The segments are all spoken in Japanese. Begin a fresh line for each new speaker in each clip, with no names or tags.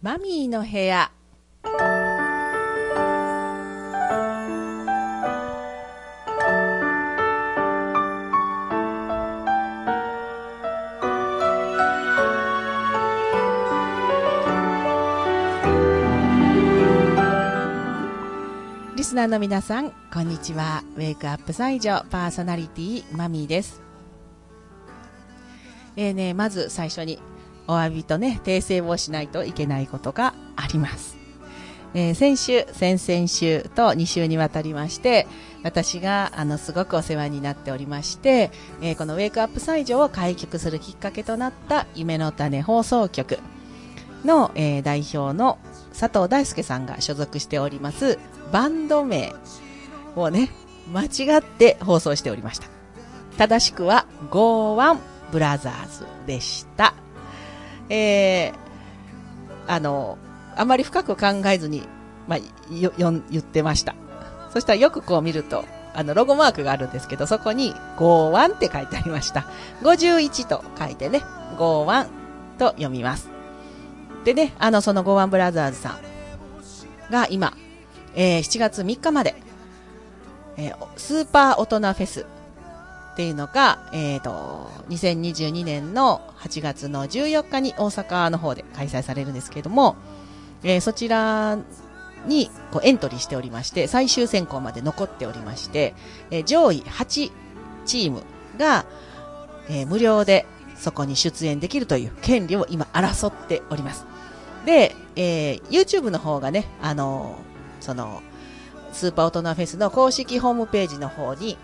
マミーの部屋。リスナーの皆さんこんにちは。ウェイクアップ西条パーソナリティマミーです。えーね、まず最初にお詫びとね訂正をしないといけないことがありますえー、先週、先々週と2週にわたりまして、私があのすごくお世話になっておりまして、えー、このウェイクアップ西条を開局するきっかけとなった夢の種放送局の、えー、代表の佐藤大輔さんが所属しておりますバンド名をね、間違って放送しておりました。正しくは Go1 ブラザーズでした。えー、あの、あまり深く考えずに、まあ、よ、言ってました。そしたらよくこう見ると、あの、ロゴマークがあるんですけど、そこに、51って書いてありました。51と書いてね、51と読みます。でね、あの、その51ブラザーズさんが今、えー、7月3日まで、えー、スーパー大人フェスっていうのが、えっ、ー、と、2022年の8月の14日に大阪の方で開催されるんですけれども、えー、そちらにこうエントリーしておりまして、最終選考まで残っておりまして、えー、上位8チームが、えー、無料でそこに出演できるという権利を今争っております。で、えー、YouTube の方がね、あのー、その、スーパー大人フェスの公式ホームページの方に、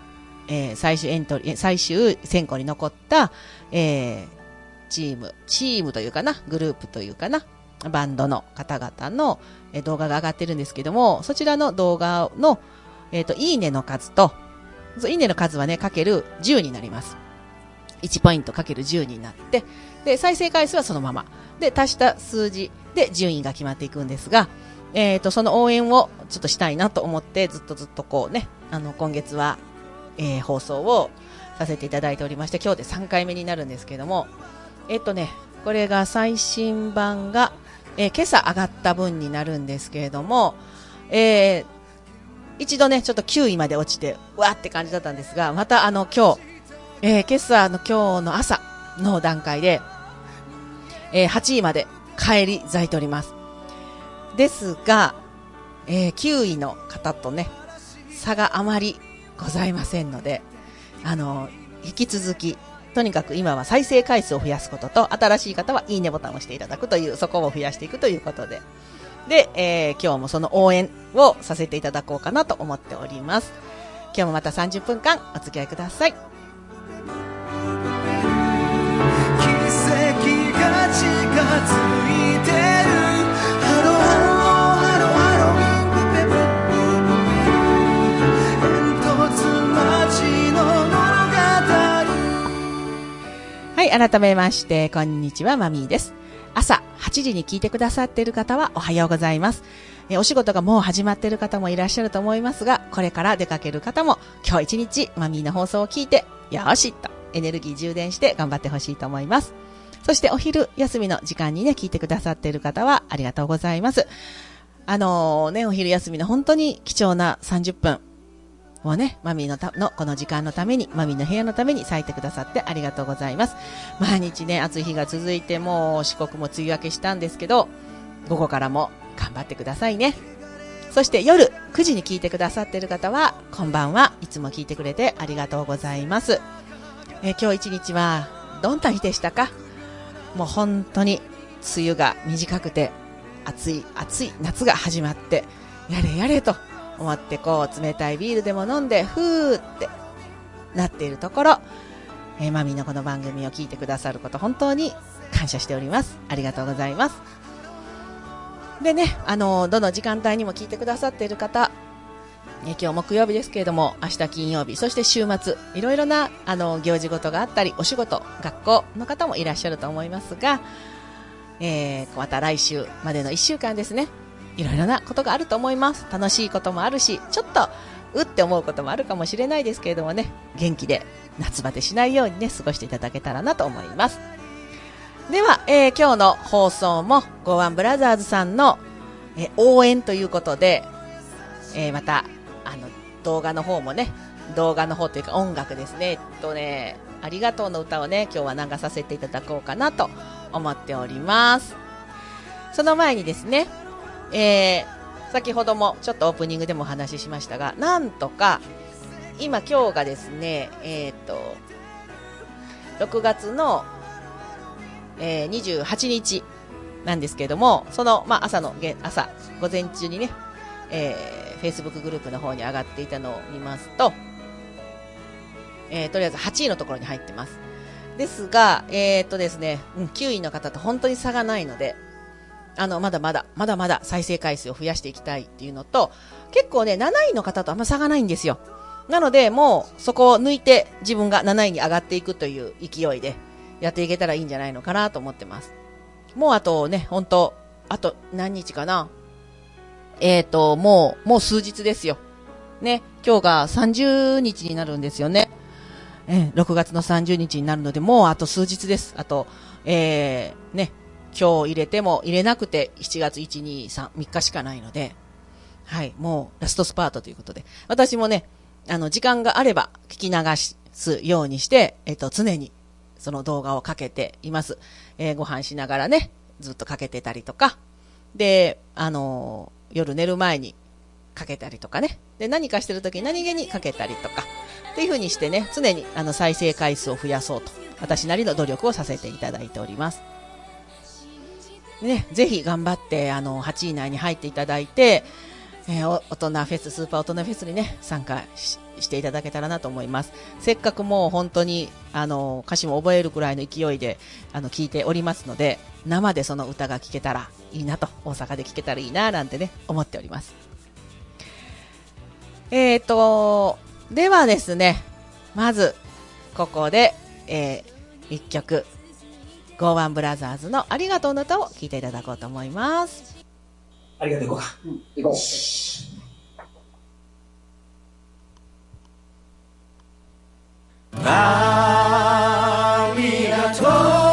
えー、最終エントリー、最終選考に残った、えー、チーム、チームというかな、グループというかな、バンドの方々の、え動画が上がってるんですけども、そちらの動画の、えっ、ー、と、いいねの数と、いいねの数はね、かける10になります。1ポイントかける10になって、で、再生回数はそのまま。で、足した数字で順位が決まっていくんですが、えっ、ー、と、その応援をちょっとしたいなと思って、ずっとずっとこうね、あの、今月は、えー、放送をさせていただいておりまして、今日で3回目になるんですけども、えっ、とね、これが最新版がえー、今朝上がった分になるんですけれども、えー、一度ね、ちょっと9位まで落ちて、わーって感じだったんですが、またあの今日、えー、今朝の今日の朝の段階で、えー、8位まで帰り咲いております。ですが、えー、9位の方とね、差があまりございませんので、あの、引き続きとにかく今は再生回数を増やすことと、新しい方はいいねボタンを押していただくという、そこを増やしていくということで。で、えー、今日もその応援をさせていただこうかなと思っております。今日もまた30分間お付き合いください。奇跡が近づ改めまして、こんにちは、マミーです。朝8時に聞いてくださっている方はおはようございます。お仕事がもう始まっている方もいらっしゃると思いますが、これから出かける方も今日一日マミーの放送を聞いて、よしっとエネルギー充電して頑張ってほしいと思います。そしてお昼休みの時間にね、聞いてくださっている方はありがとうございます。あのー、ね、お昼休みの本当に貴重な30分、をね、マミーのたのこの時間のために、マミーの部屋のために咲いてくださってありがとうございます。毎日ね、暑い日が続いて、もう四国も梅雨明けしたんですけど、午後からも頑張ってくださいね。そして夜9時に聞いてくださっている方は、こんばんは。いつも聞いてくれてありがとうございます。え、今日一日は、どんな日でしたか？もう本当に梅雨が短くて、暑い、暑い夏が始まって、やれやれと思ってこう冷たいビールでも飲んでふーってなっているところ、えー、マミーのこの番組を聞いてくださること本当に感謝しております。ありがとうございます。でねあのどの時間帯にも聞いてくださっている方え今日木曜日ですけれども明日金曜日そして週末いろいろなあの行事事があったりお仕事学校の方もいらっしゃると思いますが、えー、また来週までの1週間ですね。いろいろなことがあると思います。楽しいこともあるし、ちょっと、うって思うこともあるかもしれないですけれどもね、元気で夏バテしないようにね、過ごしていただけたらなと思います。では、えー今日の放送も、ゴーワンブラザーズさんの、えー応援ということで、えーまた、あの、動画の方もね、動画の方というか音楽ですね、えっとね、ありがとうの歌をね、今日は流させていただこうかなと思っております。その前にですね、えー先ほどもちょっとオープニングでもお話ししましたが、なんとか、今今日がですね、えっ、と、6月の、えー28日なんですけれども、その、まあ、朝の、朝、午前中にね、えー、Facebook グループの方に上がっていたのを見ますと、えーとりあえず8位のところに入ってます。ですが、えーっとですね、9位の方と本当に差がないので、あの、まだまだ、まだまだ再生回数を増やしていきたいっていうのと、結構ね、7位の方とあんま差がないんですよ。なので、もうそこを抜いて自分が7位に上がっていくという勢いでやっていけたらいいんじゃないのかなと思ってます。もうあとね、本当あと何日かな。えーと、もう、もう数日ですよ。ね、今日が30日になるんですよね。えー6月の30日になるので、もうあと数日です。あと、えー、ね、今日入れても入れなくて7月1、2、3、3日しかないので、はい、もうラストスパートということで、私もね、あの、時間があれば聞き流すようにして、えっ、と、常にその動画をかけています。えーご飯しながらね、ずっとかけてたりとか、で、あのー夜寝る前にかけたりとかね。で、何かしてる時に何気にかけたりとか。っていう風にしてね、常にあの再生回数を増やそうと、私なりの努力をさせていただいております。ね、ぜひ頑張って、あの、8位以内に入っていただいて、えー大人フェス、スーパー大人フェスにね、参加ししていただけたらなと思います。せっかくもう本当に、あの、歌詞も覚えるくらいの勢いで、あの、聞いておりますので、生でその歌が聴けたらいいなと、大阪で聴けたらいいな、なんてね、思っております。えーと、ではですね、まず、ここで、えー、一曲、ゴーワンブラザーズのありがとうの歌を聴いていただこうと思います。
ありがとう行こうか。
行こう。
ありがとう、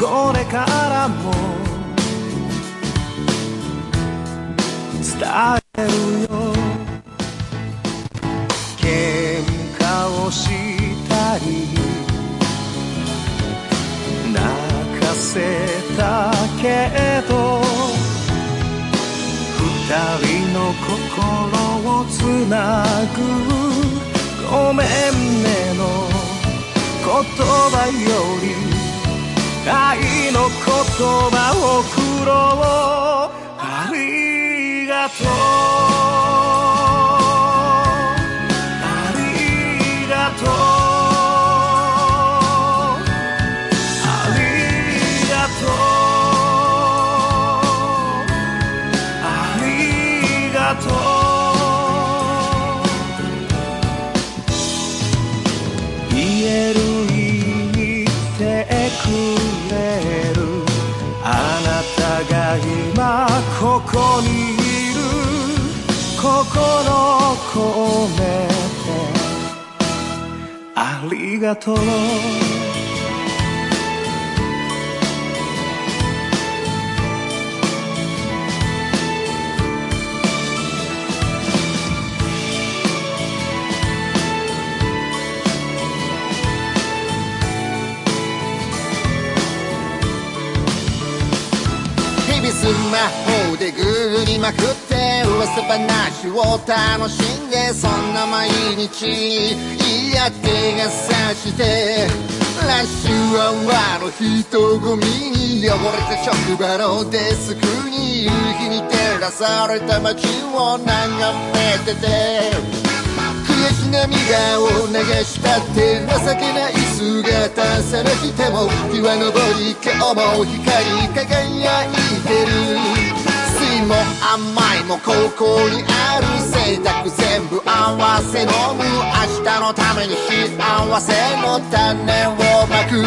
これからも伝えるよ。喧嘩をしたり泣かせたけど二人の心をつなぐごめんねの言葉より愛の言葉を送ろう。ありがとう。りがとう。ス
マホでグーグりまくって噂話を楽しんそんな毎日いや手がさして来週はあの人混みに汚れた職場のデスクに夕日に照らされた街を眺めてて悔し涙を流したって情けない姿さらしても日は昇り今日も光り輝いてる。いも甘いもここにある選択全部合わせ飲む明日のために幸せの種をまく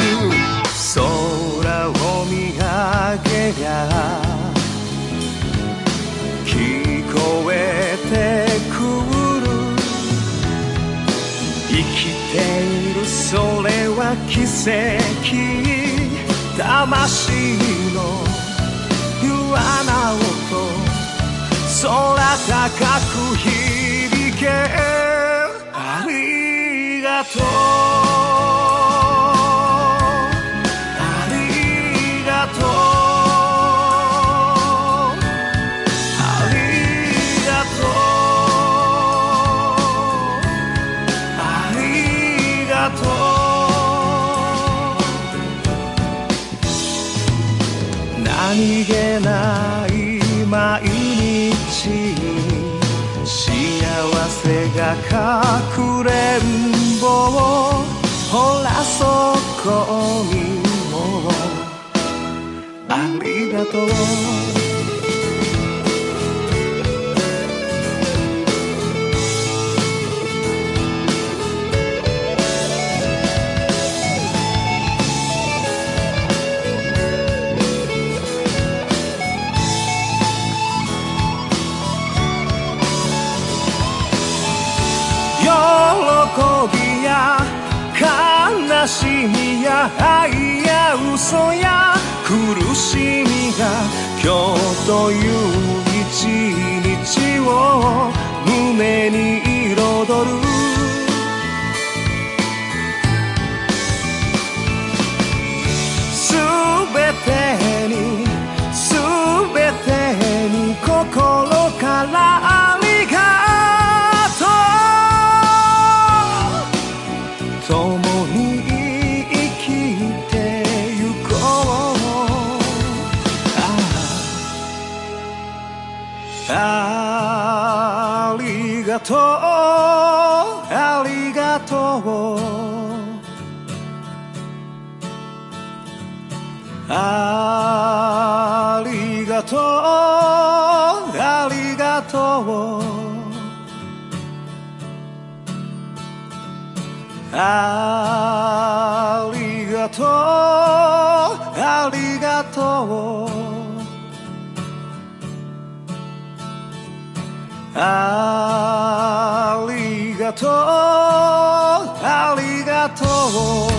空を見上げりゃ聞こえてくる。生きているそれは奇跡。魂の穴音空高く響け。ありがとう。せが隠れんぼほらそこにも。ありがとう。しみや愛や嘘や苦しみが今日という一日を胸に彩る。すべてにすべてに心ありがとうありがとう。ありがとうありがとう。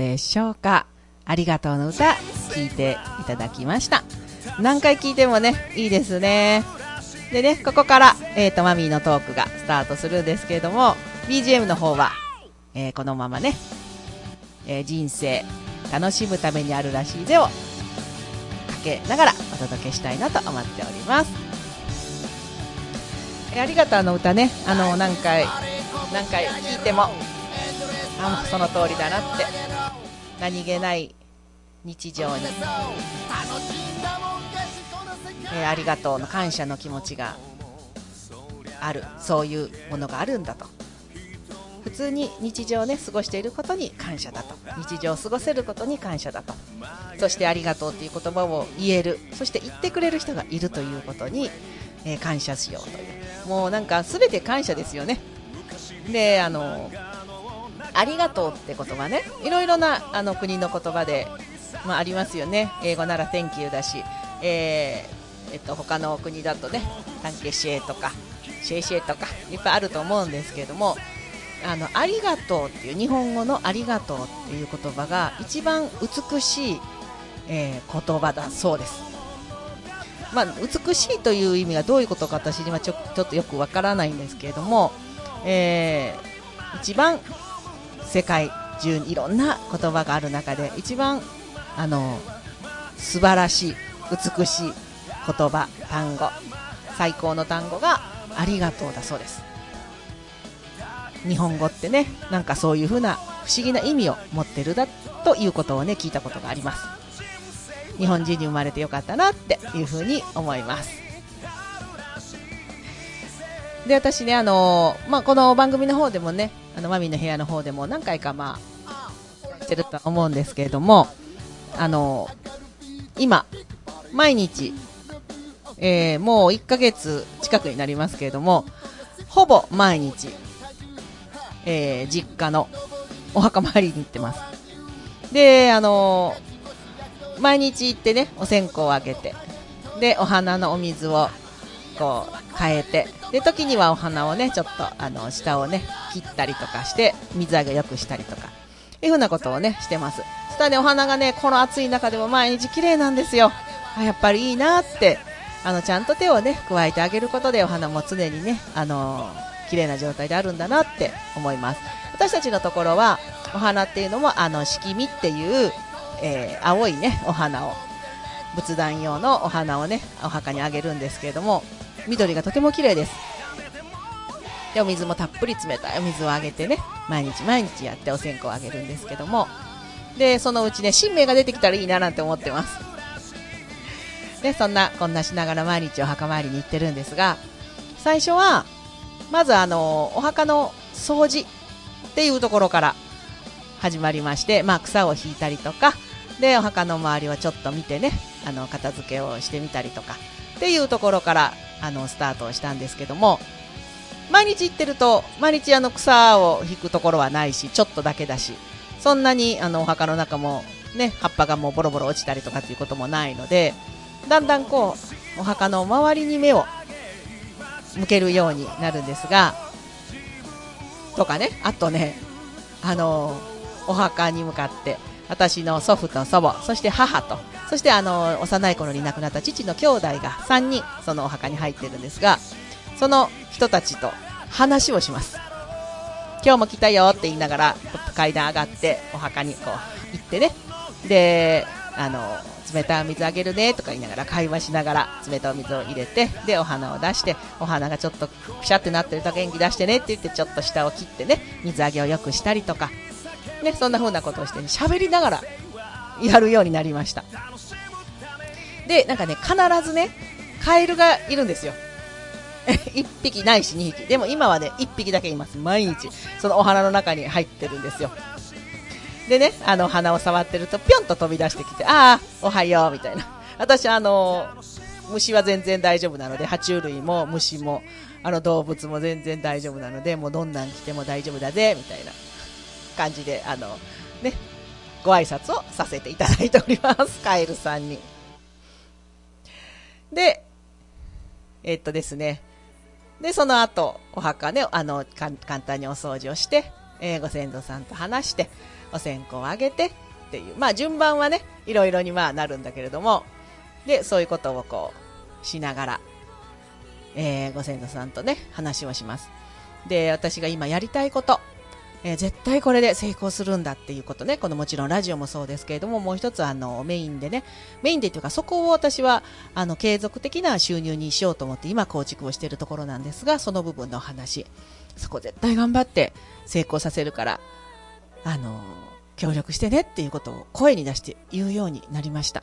でしょうか？ありがとうの歌、聞いていただきました。何回聞いてもね、いいですね。でね、ここから、えっ、と、マミーのトークがスタートするんですけれども、BGM の方は、えーこのままね、えー人生、楽しむためにあるらしいぜを、かけながらお届けしたいなと思っております。えありがとうの歌ね、あの、何回、何回聞いても、あその通りだなって何気ない日常に、えーありがとうの感謝の気持ちがある。そういうものがあるんだと。普通に日常をね過ごしていることに感謝だと。日常を過ごせることに感謝だと。そしてありがとうという言葉を言える。そして言ってくれる人がいるということに、えー感謝しようという。もうなんか全て感謝ですよね。であのありがとうって言葉ねいろいろなあの国の言葉で、まあ、ありますよね英語なら Thank you だし、えーえっと、他の国だとねタンケシエとかシェイシェイとかいっぱいあると思うんですけれどもあのありがとうっていう日本語のありがとうっていう言葉が一番美しい、えー言葉だそうです。まあ、美しいという意味がどういうことか私にはちょちょっとよくわからないんですけれども、えー一番世界中にいろんな言葉がある中で一番あの素晴らしい美しい言葉単語最高の単語がありがとうだそうです。日本語ってねなんかそういう風な不思議な意味を持ってるだということをね聞いたことがあります。日本人に生まれてよかったなっていう風に思います。で私ねあのまあ、この番組の方でもねあのマミーの部屋の方でも何回かまあしてるとは思うんですけれどもあの今毎日、えーもう1ヶ月近くになりますけれどもほぼ毎日、えー実家のお墓参りに行ってます。であの毎日行ってねお線香をあげてでお花のお水をこう変えて。で時にはお花をねちょっとあの下をね切ったりとかして水揚げ良くしたりとか。いうふうなことをねしてます。そしたらねお花がねこの暑い中でも毎日綺麗なんですよ。あやっぱりいいなって。あのちゃんと手をね加えてあげることでお花も常にねあの綺麗な状態であるんだなって思います。私たちのところはお花っていうのもあの色味っていう、えー青いねお花を。仏壇用のお花をねお墓にあげるんですけれども緑がとても綺麗です。でお水もたっぷり冷たい。お水をあげてね。毎日毎日やってお線香をあげるんですけども。でそのうちね新芽が出てきたらいいななんて思ってます。でそんなこんなしながら毎日お墓参りに行ってるんですが最初はまずあのお墓の掃除っていうところから始まりまして、まあ、草を引いたりとかでお墓の周りをちょっと見てねあの片付けをしてみたりとかっていうところからあのスタートをしたんですけども毎日行ってると毎日あの草を引くところはないしちょっとだけだしそんなにあのお墓の中もね葉っぱがもうボロボロ落ちたりとかっていうこともないのでだんだんこうお墓の周りに目を向けるようになるんですがとかねあとねあのお墓に向かって私の祖父と祖母そして母とそしてあの幼い頃に亡くなった父の兄弟が3人そのお墓に入ってるんですがその人たちと話をします。今日も来たよって言いながら階段上がってお墓にこう行ってね。であの冷たい水あげるねとか言いながら会話しながら冷たい水を入れてでお花を出してお花がちょっとくしゃってなってると元気出してねって言ってちょっと下を切ってね水あげをよくしたりとか。ねそんな風なことをしてね喋りながらやるようになりました。でなんかね必ずねカエルがいるんですよ。1匹ないし2匹。でも今はね1匹だけいます。毎日。そのお花の中に入ってるんですよ。でねあの花を触ってるとぴょんと飛び出してきてああおはようみたいな。私あの虫は全然大丈夫なので爬虫類も虫もあの動物も全然大丈夫なのでもうどんなん来ても大丈夫だぜみたいな。感じであのねご挨拶をさせていただいております。カエルさんに。でえっとですねで、その後、お墓ね、あの、簡単にお掃除をして、えーご先祖さんと話して、お線香をあげてっていう、まあ順番はね、いろいろにまあなるんだけれども、で、そういうことをこう、しながら、えーご先祖さんとね、話をします。で、私が今やりたいこと、えー絶対これで成功するんだっていうことね、このもちろんラジオもそうですけれども、もう一つあのメインでね、メインでというかそこを私はあの継続的な収入にしようと思って今構築をしているところなんですが、その部分の話、そこ絶対頑張って成功させるから、あの、協力してねっていうことを声に出して言うようになりました。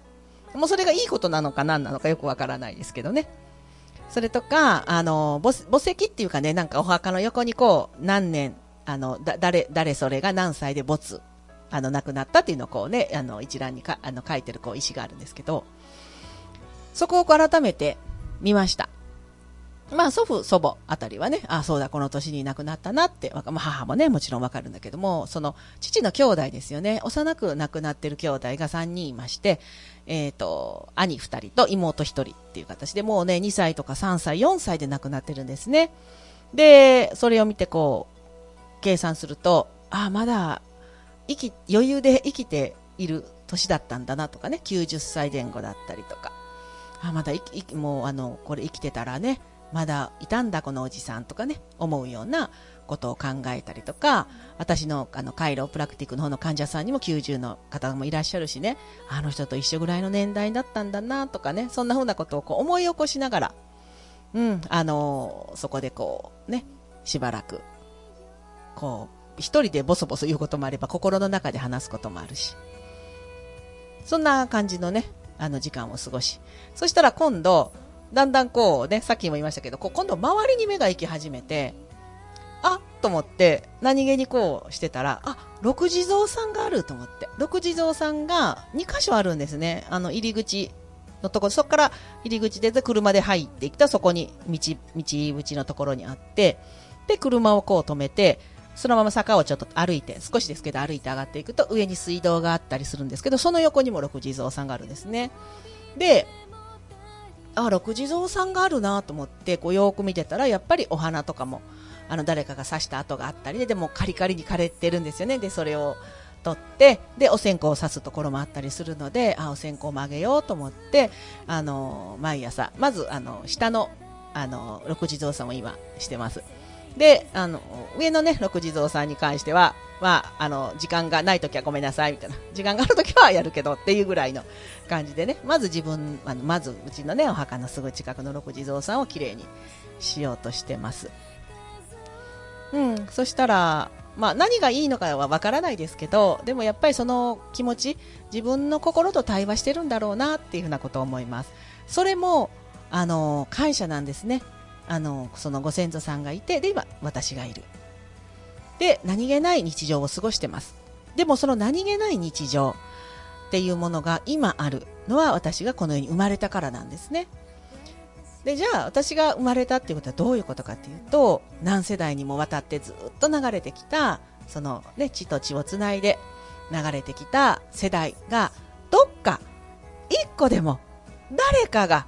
もうそれがいいことなのか何なのかよくわからないですけどね。それとか、あの、墓石っていうかね、なんかお墓の横にこう、何年あの、だ、誰、誰それが何歳で没、あの、亡くなったっていうのをこうね、あの、一覧にか、あの、書いてるこう、石があるんですけど、そこを改めて見ました。まあ祖父、祖母あたりはね、ああ、そうだ、この年に亡くなったなって、まあ、母もね、もちろんわかるんだけども、その父の兄弟ですよね、幼く亡くなってる兄弟が3人いまして、えっ、ー、と、兄2人と妹1人っていう形で、もうね、2歳とか3歳、4歳で亡くなってるんですね。で、それを見てこう、計算すると、ああ、まだ、生き、余裕で生きている年だったんだなとかね、90歳前後だったりとか、あ、まだいき、もうあの、これ生きてたらね、まだいたんだこのおじさんとかね思うようなことを考えたりとか。私のあのカイロプラクティックの方の患者さんにも90の方もいらっしゃるしね。あの人と一緒ぐらいの年代だったんだなとかね。そんな風なことをこう思い起こしながら、うんあのそこでこうねしばらくこう一人でボソボソ言うこともあれば心の中で話すこともあるしそんな感じのねあの時間を過ごしそしたら今度だんだんこうね、さっきも言いましたけど、こう今度周りに目が行き始めて、あっと思って、何気にこうしてたら、あ、六地蔵さんがあると思って。六地蔵さんが2箇所あるんですね。あの、入り口のところ、そこから入り口で車で入っていったそこに道、道口のところにあって、で、車をこう止めて、そのまま坂をちょっと歩いて、少しですけど歩いて上がっていくと上に水道があったりするんですけど、その横にも六地蔵さんがあるんですね。で、あ六地蔵さんがあるなと思ってこうよく見てたらやっぱりお花とかもあの誰かが刺した跡があったりででもカリカリに枯れてるんですよねでそれを取ってでお線香を刺すところもあったりするのであお線香もあげようと思ってあの毎朝まずあの下のあの六地蔵さんを今してますであの上のね六地蔵さんに関してはまあ、あの、時間がないときはごめんなさい、みたいな。時間があるときはやるけどっていうぐらいの感じでね、まず自分、あのまずうちのね、お墓のすぐ近くの六地蔵さんをきれいにしようとしてます。うん、そしたら、まあ、何がいいのかはわからないですけど、でもやっぱりその気持ち、自分の心と対話してるんだろうなっていうふうなことを思います。それも、あの、感謝なんですね。あの、そのご先祖さんがいて、で、今、私がいる。で何気ない日常を過ごしてますでもその何気ない日常っていうものが今あるのは私がこの世に生まれたからなんですねでじゃあ私が生まれたっていうことはどういうことかっていうと何世代にもわたってずっと流れてきたそのね地と地をつないで流れてきた世代がどっか一個でも誰かが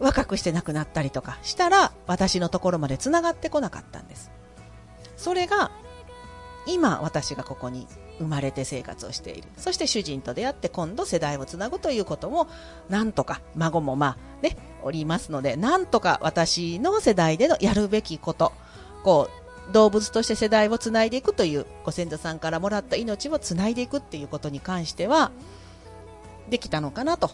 若くして亡くなったりとかしたら私のところまでつながってこなかったんです。それが今私がここに生まれて生活をしている。そして主人と出会って今度世代をつなぐということもなんとか孫もまあねおりますのでなんとか私の世代でのやるべきことこう動物として世代をつないでいくというご先祖さんからもらった命をつないでいくっていうことに関してはできたのかなと。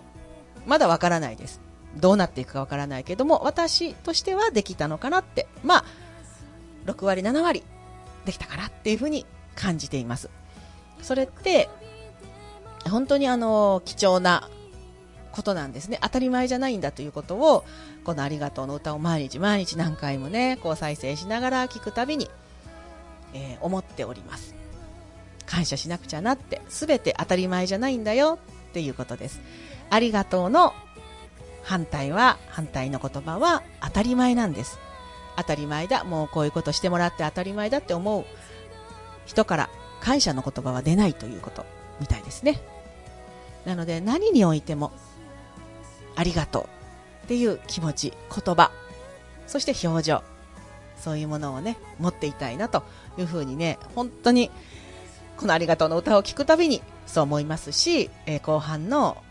まだわからないです。どうなっていくかわからないけども私としてはできたのかなってまあ6割7割できたかなっていうふうに感じています。それって、本当にあの、貴重なことなんですね。当たり前じゃないんだということを、このありがとうの歌を毎日毎日何回もね、こう再生しながら聞くたびに、えー、思っております。感謝しなくちゃなって、すべて当たり前じゃないんだよっていうことです。ありがとうの反対は、反対の言葉は当たり前なんです。当たり前だ、もうこういうことしてもらって当たり前だって思う人から感謝の言葉は出ないということみたいですね。なので何においてもありがとうっていう気持ち、言葉、そして表情、そういうものをね、持っていたいなというふうにね、本当にこのありがとうの歌を聴くたびにそう思いますし、えー、後半の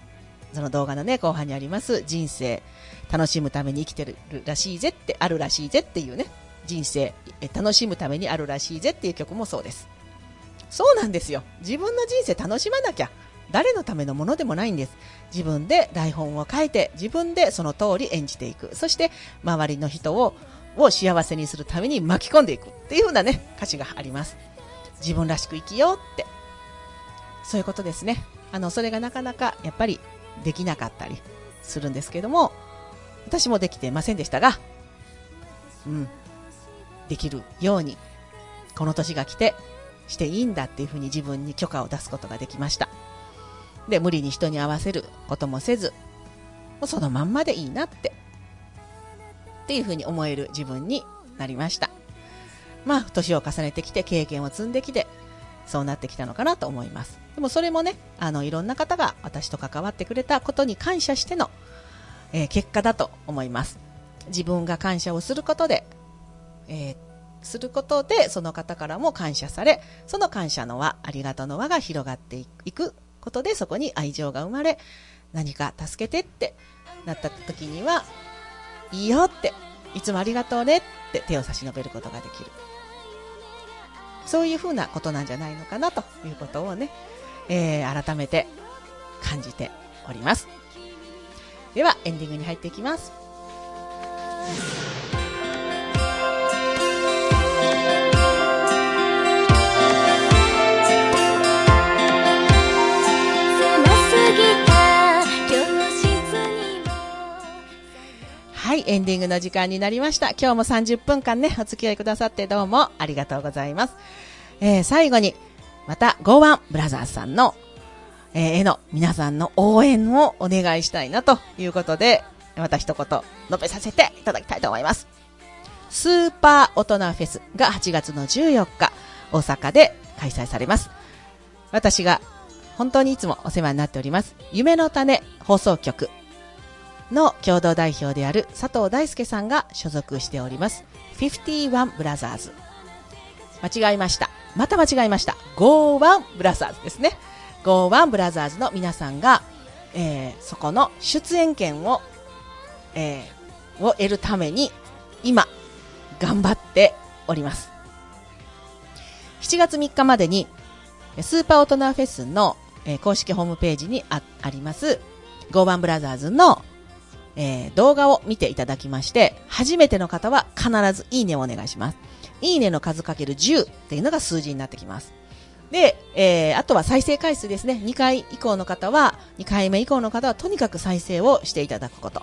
その動画のね、後半にあります人生、楽しむために生きてるらしいぜって、あるらしいぜっていうね、人生、楽しむためにあるらしいぜっていう曲もそうです。そうなんですよ。自分の人生楽しまなきゃ。誰のためのものでもないんです。自分で台本を書いて、自分でその通り演じていく。そして、周りの人を、を幸せにするために巻き込んでいくっていう風なね、歌詞があります。自分らしく生きようって。そういうことですね。あの、それがなかなかやっぱりできなかったりするんですけども、私もできていませんでしたが、うん、できるようにこの年が来てしていいんだっていうふうに自分に許可を出すことができました。で、無理に人に合わせることもせず、もうそのまんまでいいなって、っていうふうに思える自分になりました。まあ、年を重ねてきて経験を積んできて、そうなってきたのかなと思います。でもそれもね、あの、いろんな方が私と関わってくれたことに感謝しての、えー、結果だと思います。自分が感謝をすることで、えー、することで、その方からも感謝され、その感謝の輪、ありがとうの輪が広がっていくことで、そこに愛情が生まれ、何か助けてってなった時には、いいよって、いつもありがとうねって手を差し伸べることができる。そういうふうなことなんじゃないのかなということをね、えー、改めて感じております。では、エンディングに入っていきます。はい、エンディングの時間になりました。今日も30分間ね、お付き合いくださってどうもありがとうございます。えー、最後に、また、ゴーワンブラザーズさんの、えー、絵の皆さんの応援をお願いしたいなということで、また一言述べさせていただきたいと思います。スーパー大人フェスが8月の14日、大阪で開催されます。私が本当にいつもお世話になっております、夢の種放送局の共同代表である佐藤大輔さんが所属しております、51ブラザーズ。間違えました。また間違えました。51ブラザーズですね。51ブラザーズの皆さんが、えー、そこの出演権を、えー、を得るために、今、頑張っております。7月3日までに、スーパー大人フェスの、えー、公式ホームページにああります、ゴーバンブラザーズの、えー、動画を見ていただきまして、初めての方は必ずいいねをお願いします。いいねの数かける10っていうのが数字になってきます。で、えー、あとは再生回数ですね。2回以降の方は、2回目以降の方はとにかく再生をしていただくこと。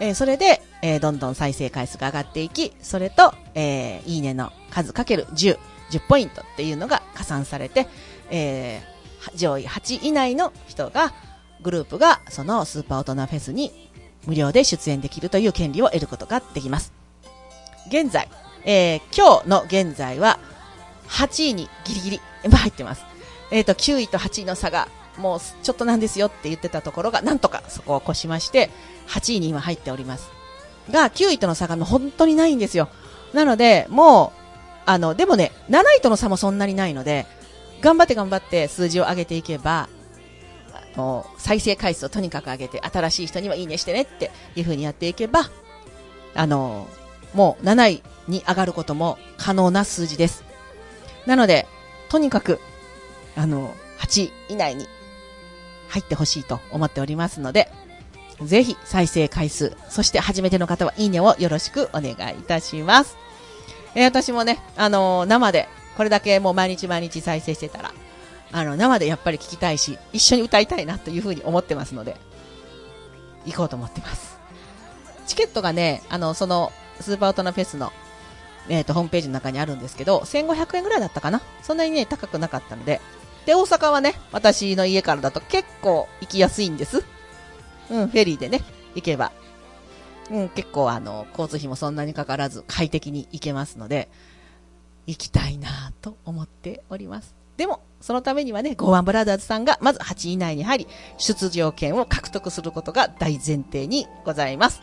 えー、それで、えー、どんどん再生回数が上がっていき、それと、えー、いいねの数かける10、10ポイントっていうのが加算されて、えー、上位8以内の人が、グループがそのスーパー大人フェスに無料で出演できるという権利を得ることができます。現在、えー、今日の現在は8位にギリギリ入ってます。えっ、ー、と、9位と8位の差がもうちょっとなんですよって言ってたところが、なんとかそこを越しまして、8位に今入っております。が、9位との差がもう本当にないんですよ。なので、もう、あの、でもね、7位との差もそんなにないので、頑張って頑張って数字を上げていけば、あの、再生回数をとにかく上げて、新しい人にはいいねしてねっていう風にやっていけば、あの、もう7位に上がることも可能な数字です。なので、とにかく、あの、8位以内に入ってほしいと思っておりますので、ぜひ再生回数、そして初めての方はいいねをよろしくお願いいたします。えー、私もね、あのー、生で、これだけもう毎日毎日再生してたら、あの、生でやっぱり聞きたいし、一緒に歌いたいなというふうに思ってますので、行こうと思ってます。チケットがね、あの、その、スーパー大人フェスの、え、ー、と、ホームページの中にあるんですけど、1500円ぐらいだったかな？そんなにね、高くなかったので、で、大阪はね、私の家からだと結構行きやすいんです。うん、フェリーでね、行けば。うん、結構あの、交通費もそんなにかからず快適に行けますので、行きたいなと思っております。でも、そのためにはね、ゴーワンブラザーズさんがまず8位以内に入り、出場権を獲得することが大前提にございます。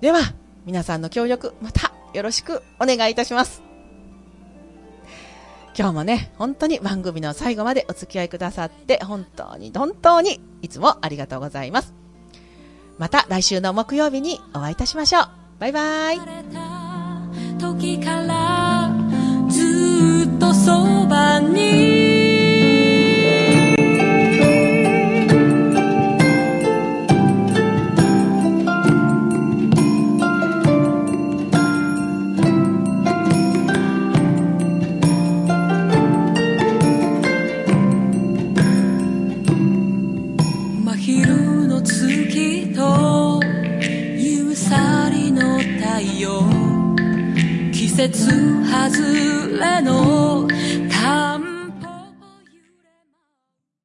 では、皆さんの協力、またよろしくお願いいたします。今日もね、本当に番組の最後までお付き合いくださって、本当に本当にいつもありがとうございます。また来週の木曜日にお会いいたしましょう。バイバイ。